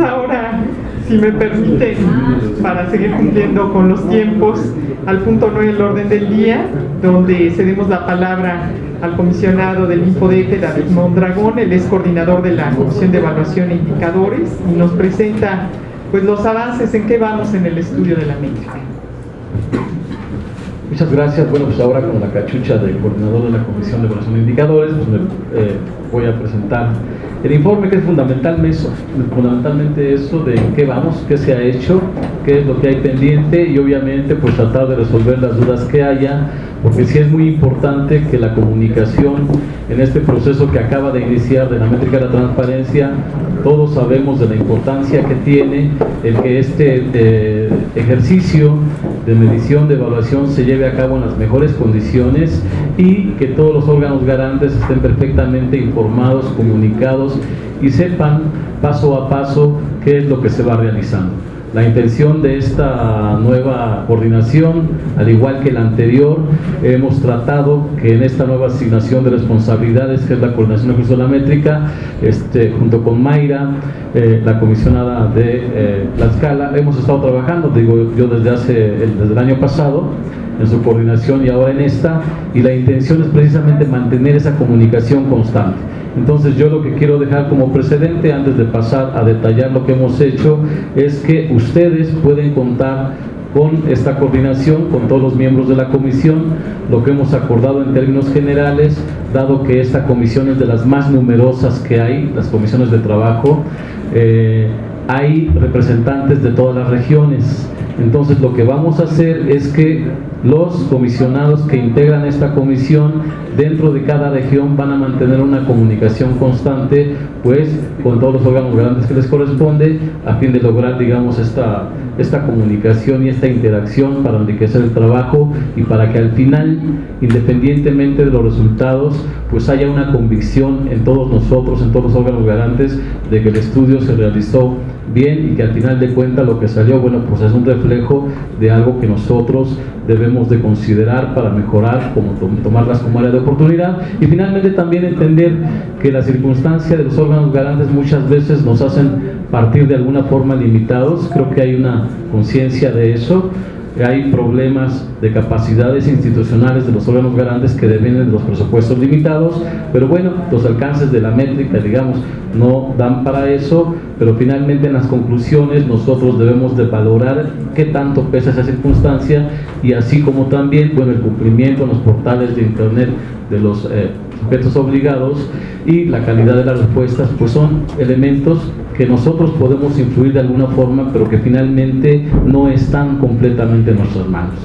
ahora, si me permiten, para seguir cumpliendo con los tiempos, al punto 9 del orden del día, donde cedemos la palabra al comisionado del INPODEF, David Mondragón, él es coordinador de la Comisión de Evaluación e Indicadores, y nos presenta pues los avances en qué vamos en el estudio de la métrica. Muchas gracias. Bueno, pues ahora con la cachucha del coordinador de la Comisión de Evaluación de Indicadores, pues me, eh, voy a presentar el informe que es fundamentalmente eso, fundamentalmente eso de qué vamos, qué se ha hecho, qué es lo que hay pendiente y obviamente pues tratar de resolver las dudas que haya, porque sí es muy importante que la comunicación en este proceso que acaba de iniciar de la métrica de la transparencia, todos sabemos de la importancia que tiene el que este eh, ejercicio de medición, de evaluación se lleve a cabo en las mejores condiciones y que todos los órganos garantes estén perfectamente informados, comunicados y sepan paso a paso qué es lo que se va realizando. La intención de esta nueva coordinación, al igual que la anterior, hemos tratado que en esta nueva asignación de responsabilidades, que es la coordinación de la métrica, este, junto con Mayra, eh, la comisionada de eh, la escala, hemos estado trabajando, digo yo desde hace desde el año pasado, en su coordinación y ahora en esta, y la intención es precisamente mantener esa comunicación constante. Entonces yo lo que quiero dejar como precedente antes de pasar a detallar lo que hemos hecho es que ustedes pueden contar con esta coordinación, con todos los miembros de la comisión, lo que hemos acordado en términos generales, dado que esta comisión es de las más numerosas que hay, las comisiones de trabajo, eh, hay representantes de todas las regiones. Entonces lo que vamos a hacer es que los comisionados que integran esta comisión dentro de cada región van a mantener una comunicación constante pues con todos los órganos grandes que les corresponde a fin de lograr digamos esta, esta comunicación y esta interacción para enriquecer el trabajo y para que al final independientemente de los resultados pues haya una convicción en todos nosotros, en todos los órganos garantes de que el estudio se realizó bien y que al final de cuentas lo que salió, bueno, pues es un reflejo de algo que nosotros debemos de considerar para mejorar, como tomarlas como área de oportunidad. Y finalmente también entender que la circunstancia de los órganos garantes muchas veces nos hacen partir de alguna forma limitados, creo que hay una conciencia de eso, hay problemas de capacidades institucionales de los órganos garantes que dependen de los presupuestos limitados, pero bueno, los alcances de la métrica, digamos, no dan para eso, pero finalmente en las conclusiones nosotros debemos de valorar qué tanto pesa esa circunstancia y así como también, bueno, el cumplimiento en los portales de internet de los eh, sujetos obligados y la calidad de las respuestas, pues son elementos que nosotros podemos influir de alguna forma, pero que finalmente no están completamente en nuestras manos.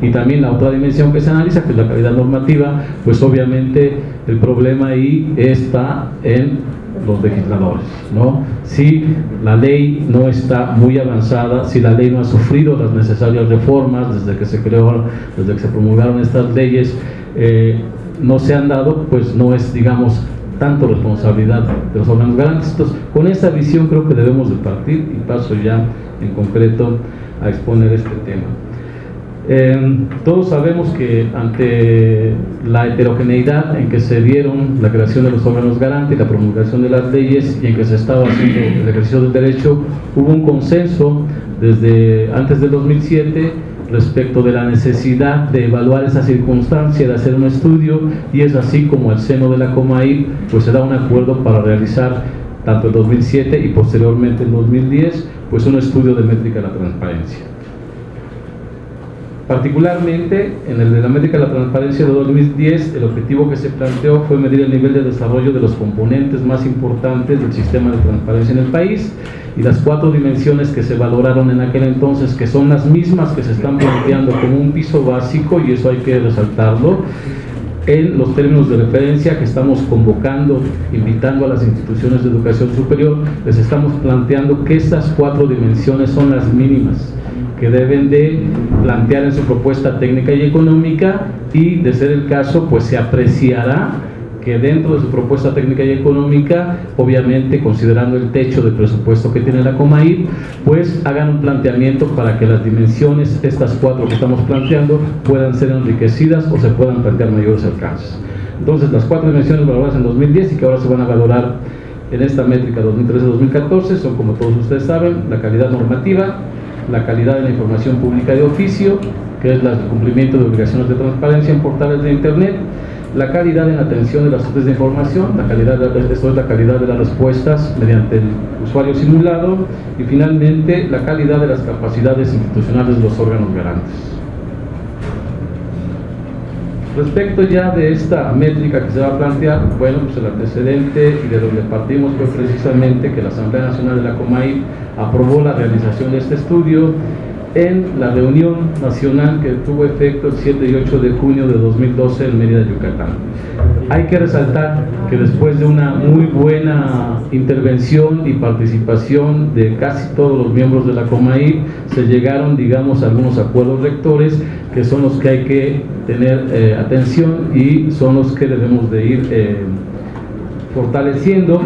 Y también la otra dimensión que se analiza, que es la calidad normativa, pues obviamente el problema ahí está en los legisladores, ¿no? Si la ley no está muy avanzada, si la ley no ha sufrido las necesarias reformas desde que se creó, desde que se promulgaron estas leyes, eh, no se han dado, pues no es, digamos, tanto responsabilidad de los órganos garantes. Entonces, con esa visión creo que debemos de partir y paso ya en concreto a exponer este tema. Em, todos sabemos que ante la heterogeneidad en que se dieron la creación de los órganos garantes, la promulgación de las leyes y en que se estaba haciendo el ejercicio del derecho, hubo un consenso desde antes del 2007 respecto de la necesidad de evaluar esa circunstancia, de hacer un estudio y es así como al seno de la COMAI pues se da un acuerdo para realizar tanto en 2007 y posteriormente en 2010 pues un estudio de métrica de la transparencia. Particularmente en el de la métrica de la transparencia de 2010, el objetivo que se planteó fue medir el nivel de desarrollo de los componentes más importantes del sistema de transparencia en el país y las cuatro dimensiones que se valoraron en aquel entonces, que son las mismas que se están planteando como un piso básico, y eso hay que resaltarlo, en los términos de referencia que estamos convocando, invitando a las instituciones de educación superior, les estamos planteando que estas cuatro dimensiones son las mínimas que deben de plantear en su propuesta técnica y económica y de ser el caso pues se apreciará que dentro de su propuesta técnica y económica, obviamente considerando el techo de presupuesto que tiene la Comaid, pues hagan un planteamiento para que las dimensiones, estas cuatro que estamos planteando, puedan ser enriquecidas o se puedan plantear mayores alcances. Entonces, las cuatro dimensiones valoradas en 2010 y que ahora se van a valorar en esta métrica 2013-2014 son, como todos ustedes saben, la calidad normativa, la calidad de la información pública de oficio, que es el cumplimiento de obligaciones de transparencia en portales de Internet, la calidad en la atención de las fuentes de información, la calidad de, esto es la calidad de las respuestas mediante el usuario simulado y finalmente la calidad de las capacidades institucionales de los órganos garantes. Respecto ya de esta métrica que se va a plantear, bueno, pues el antecedente y de donde partimos fue precisamente que la Asamblea Nacional de la COMAI aprobó la realización de este estudio en la reunión nacional que tuvo efecto el 7 y 8 de junio de 2012 en Mérida, Yucatán. Hay que resaltar que después de una muy buena intervención y participación de casi todos los miembros de la COMAI, se llegaron, digamos, a algunos acuerdos rectores que son los que hay que tener eh, atención y son los que debemos de ir eh, fortaleciendo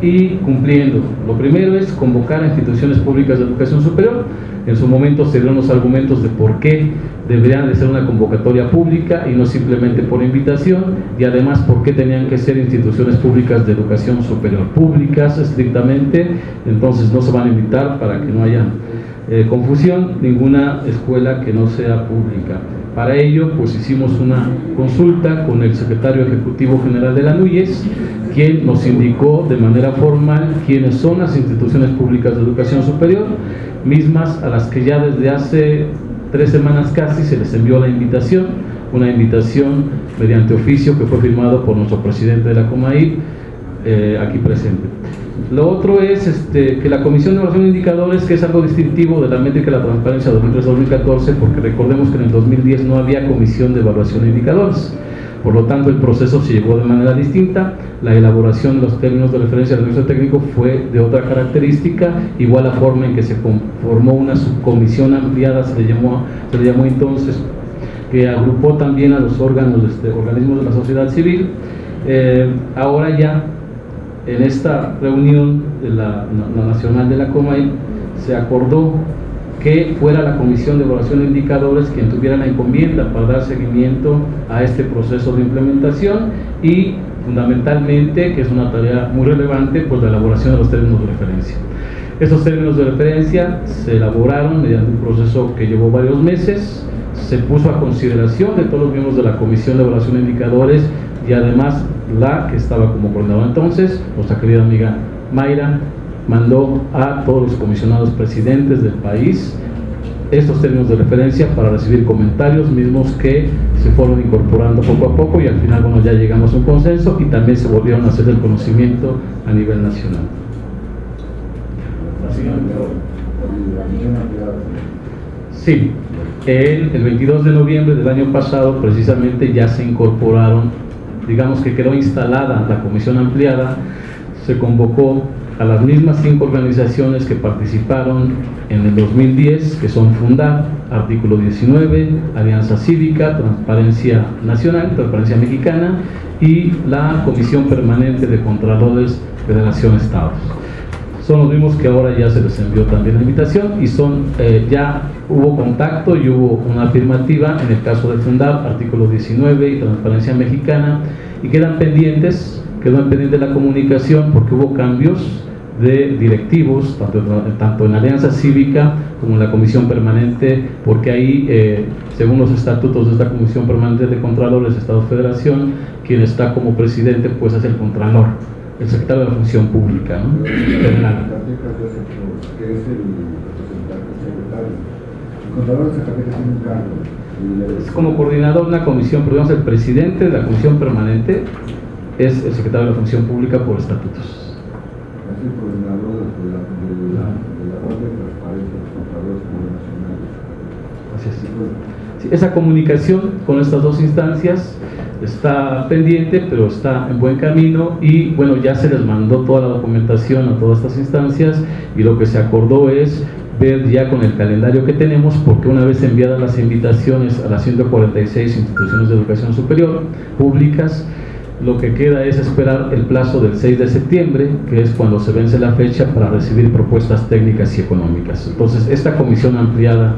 y cumpliendo. Lo primero es convocar a instituciones públicas de educación superior en su momento se dieron los argumentos de por qué deberían de ser una convocatoria pública y no simplemente por invitación y además por qué tenían que ser instituciones públicas de educación superior públicas estrictamente, entonces no se van a invitar para que no haya eh, confusión ninguna escuela que no sea pública. Para ello, pues hicimos una consulta con el secretario ejecutivo general de la NUYES, quien nos indicó de manera formal quiénes son las instituciones públicas de educación superior mismas a las que ya desde hace tres semanas casi se les envió la invitación, una invitación mediante oficio que fue firmado por nuestro presidente de la COMAI, eh, aquí presente. Lo otro es este, que la Comisión de Evaluación de Indicadores, que es algo distintivo de la métrica de la transparencia 2003-2014, porque recordemos que en el 2010 no había Comisión de Evaluación de Indicadores. Por lo tanto, el proceso se llevó de manera distinta, la elaboración de los términos de referencia del servicio técnico fue de otra característica, igual la forma en que se conformó una subcomisión ampliada, se le llamó, se le llamó entonces, que agrupó también a los órganos, este, organismos de la sociedad civil. Eh, ahora ya, en esta reunión de la, la nacional de la COMAI, se acordó que fuera la Comisión de Evaluación de Indicadores quien tuviera la encomienda para dar seguimiento a este proceso de implementación y fundamentalmente, que es una tarea muy relevante, pues la elaboración de los términos de referencia. Estos términos de referencia se elaboraron mediante un proceso que llevó varios meses, se puso a consideración de todos los miembros de la Comisión de Evaluación de Indicadores y además la que estaba como coordinadora entonces, nuestra querida amiga Mayra, mandó a todos los comisionados presidentes del país estos términos de referencia para recibir comentarios mismos que se fueron incorporando poco a poco y al final bueno, ya llegamos a un consenso y también se volvieron a hacer el conocimiento a nivel nacional. Sí, el, el 22 de noviembre del año pasado precisamente ya se incorporaron, digamos que quedó instalada la comisión ampliada, se convocó a las mismas cinco organizaciones que participaron en el 2010, que son Fundar, Artículo 19, Alianza Cívica, Transparencia Nacional, Transparencia Mexicana y la Comisión Permanente de Contralores Federación Estados. Son los mismos que ahora ya se les envió también la invitación y son, eh, ya hubo contacto y hubo una afirmativa en el caso de Fundar, Artículo 19 y Transparencia Mexicana y quedan pendientes, quedó pendiente la comunicación porque hubo cambios de directivos, tanto, tanto, en Alianza Cívica como en la Comisión Permanente, porque ahí, eh, según los estatutos de esta Comisión Permanente de Contralores de Estado Federación, quien está como presidente pues es el Contralor, el secretario. De la Función Pública, ¿no? Es como coordinador de una comisión, pero digamos el presidente de la comisión permanente es el secretario de la Función Pública por estatutos. Coordinador de la, de la, de la red de transparencia de los Así es. Sí, esa comunicación con estas dos instancias está pendiente, pero está en buen camino y bueno, ya se les mandó toda la documentación a todas estas instancias y lo que se acordó es ver ya con el calendario que tenemos, porque una vez enviadas las invitaciones a las 146 instituciones de educación superior públicas, lo que queda es esperar el plazo del 6 de septiembre, que es cuando se vence la fecha para recibir propuestas técnicas y económicas. Entonces, esta comisión ampliada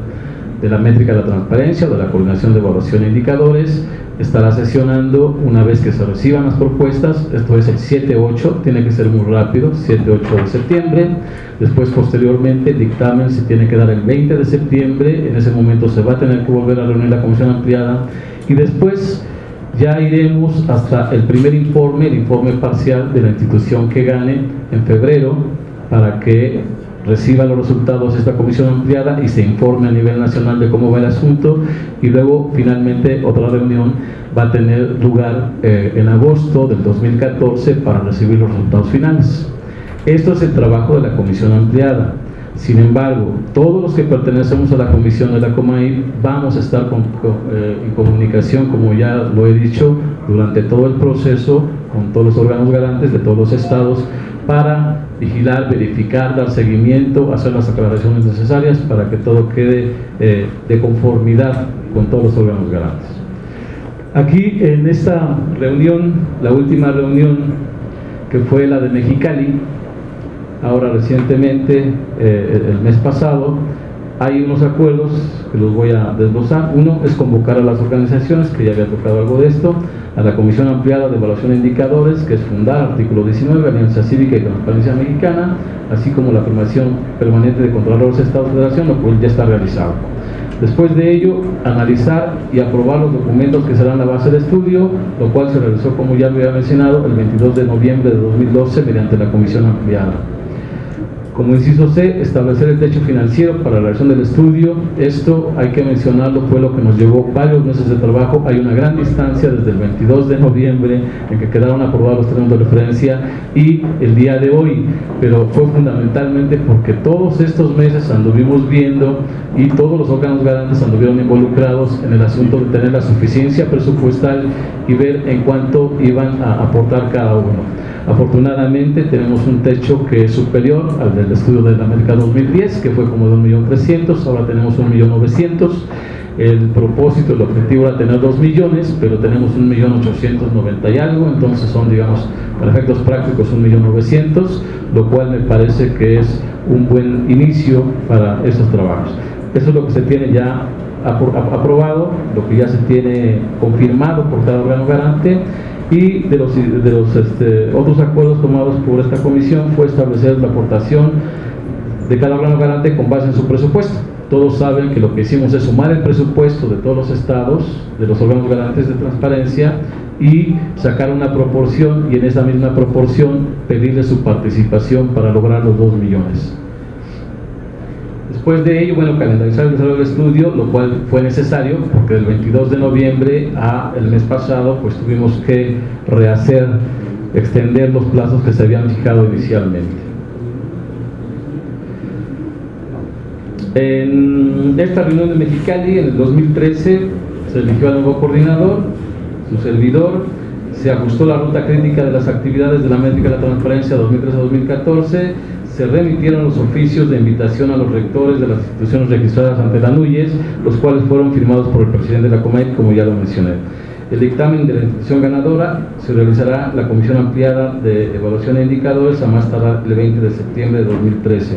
de la métrica de la transparencia, de la coordinación de evaluación e indicadores, estará sesionando una vez que se reciban las propuestas, esto es el 7-8, tiene que ser muy rápido, 7-8 de septiembre, después posteriormente dictamen se tiene que dar el 20 de septiembre, en ese momento se va a tener que volver a reunir la comisión ampliada y después ya iremos hasta el primer informe, el informe parcial de la institución que gane en febrero, para que reciba los resultados de esta comisión ampliada y se informe a nivel nacional de cómo va el asunto y luego finalmente otra reunión va a tener lugar eh, en agosto del 2014 para recibir los resultados finales. Esto es el trabajo de la comisión ampliada. Sin embargo, todos los que pertenecemos a la comisión de la COMAI vamos a estar eh, en comunicación, como ya lo he dicho, durante todo el proceso con todos los órganos garantes de todos los estados para vigilar, verificar, dar seguimiento, hacer las aclaraciones necesarias para que todo quede eh, de conformidad con todos los órganos garantes. Aquí en esta reunión, la última reunión que fue la de Mexicali, ahora recientemente, eh, el mes pasado, hay unos acuerdos que los voy a desglosar. Uno es convocar a las organizaciones, que ya había tocado algo de esto, a la Comisión Ampliada de Evaluación de Indicadores, que es fundar artículo 19, Alianza Cívica y Transparencia Mexicana, así como la afirmación permanente de estados de federación, lo cual ya está realizado. Después de ello, analizar y aprobar los documentos que serán la base de estudio, lo cual se realizó, como ya lo había mencionado, el 22 de noviembre de 2012 mediante la Comisión Ampliada. Como inciso C, establecer el techo financiero para la realización del estudio. Esto, hay que mencionarlo, fue lo que nos llevó varios meses de trabajo. Hay una gran distancia desde el 22 de noviembre en que quedaron aprobados los términos de referencia y el día de hoy. Pero fue fundamentalmente porque todos estos meses anduvimos viendo y todos los órganos garantes anduvieron involucrados en el asunto de tener la suficiencia presupuestal y ver en cuánto iban a aportar cada uno. Afortunadamente tenemos un techo que es superior al del estudio de la América 2010, que fue como de 1.300.000, ahora tenemos 1.900.000. El propósito, el objetivo era tener 2 millones, pero tenemos 1.890.000 y algo, entonces son, digamos, para efectos prácticos 1.900.000, lo cual me parece que es un buen inicio para esos trabajos. Eso es lo que se tiene ya aprobado, lo que ya se tiene confirmado por cada órgano garante y de los, de los este, otros acuerdos tomados por esta comisión fue establecer la aportación de cada órgano garante con base en su presupuesto. Todos saben que lo que hicimos es sumar el presupuesto de todos los estados, de los órganos garantes de transparencia y sacar una proporción y en esa misma proporción pedirle su participación para lograr los 2 millones. Después de ello, bueno, calendarizar el desarrollo del estudio, lo cual fue necesario porque del 22 de noviembre a el mes pasado, pues tuvimos que rehacer, extender los plazos que se habían fijado inicialmente. En esta reunión de Mexicali, en el 2013, se eligió al nuevo coordinador, su servidor, se ajustó la ruta crítica de las actividades de la métrica de la transparencia 2013-2014 se remitieron los oficios de invitación a los rectores de las instituciones registradas ante la NUYES, los cuales fueron firmados por el presidente de la COMET, como ya lo mencioné. El dictamen de la institución ganadora se realizará la comisión ampliada de evaluación de indicadores a más tardar el 20 de septiembre de 2013.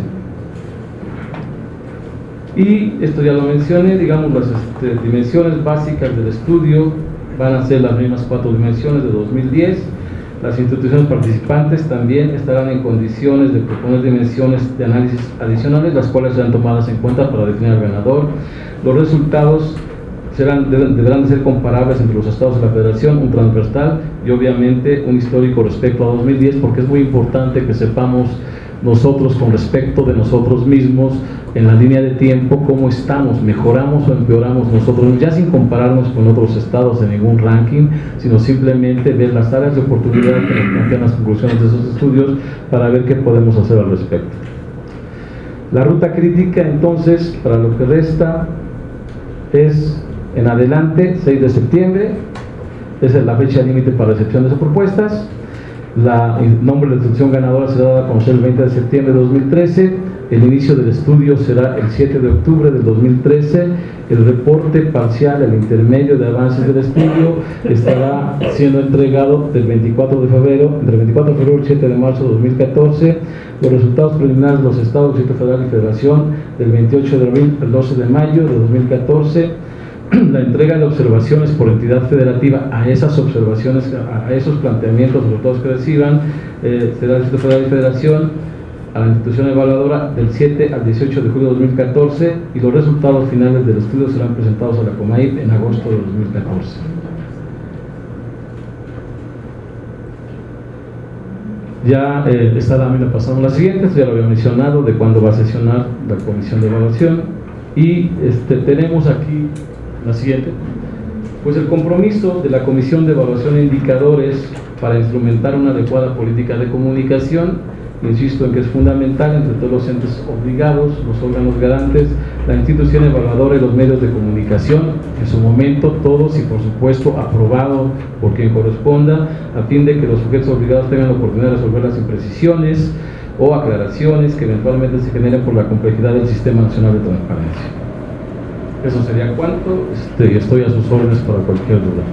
Y esto ya lo mencioné, digamos, las este, dimensiones básicas del estudio van a ser las mismas cuatro dimensiones de 2010 las instituciones participantes también estarán en condiciones de proponer dimensiones de análisis adicionales, las cuales serán tomadas en cuenta para definir al ganador. Los resultados serán, deberán de ser comparables entre los estados de la federación, un transversal y obviamente un histórico respecto a 2010, porque es muy importante que sepamos nosotros con respecto de nosotros mismos en la línea de tiempo, cómo estamos, mejoramos o empeoramos nosotros, ya sin compararnos con otros estados en ningún ranking, sino simplemente ver las áreas de oportunidad que nos plantean las conclusiones de esos estudios para ver qué podemos hacer al respecto. La ruta crítica entonces, para lo que resta, es en adelante, 6 de septiembre, esa es la fecha límite para recepción de propuestas. La, el nombre de la institución ganadora será dada a conocer el 20 de septiembre de 2013 El inicio del estudio será el 7 de octubre del 2013. El reporte parcial, el intermedio de avances del estudio, estará siendo entregado del 24 de febrero, entre el 24 de febrero y el 7 de marzo de 2014. Los resultados preliminares de los estados, Distrito Federal y Federación, del 28 de abril al 12 de mayo de 2014 la entrega de observaciones por entidad federativa a esas observaciones, a esos planteamientos, resultados que reciban, eh, será el Distrito Federal y Federación, a la institución evaluadora del 7 al 18 de julio de 2014 y los resultados finales del estudio serán presentados a la COMAIP en agosto de 2014. Ya eh, lámina pasamos a la siguiente, ya lo había mencionado, de cuándo va a sesionar la comisión de evaluación. Y este, tenemos aquí la siguiente. Pues el compromiso de la Comisión de Evaluación e Indicadores para instrumentar una adecuada política de comunicación, insisto en que es fundamental entre todos los entes obligados, los órganos garantes, la institución evaluadora y los medios de comunicación, en su momento todos y por supuesto aprobado por quien corresponda, a fin de que los sujetos obligados tengan la oportunidad de resolver las imprecisiones o aclaraciones que eventualmente se generen por la complejidad del Sistema Nacional de Transparencia. Eso sería cuánto, este, estoy a sus órdenes para cualquier duda.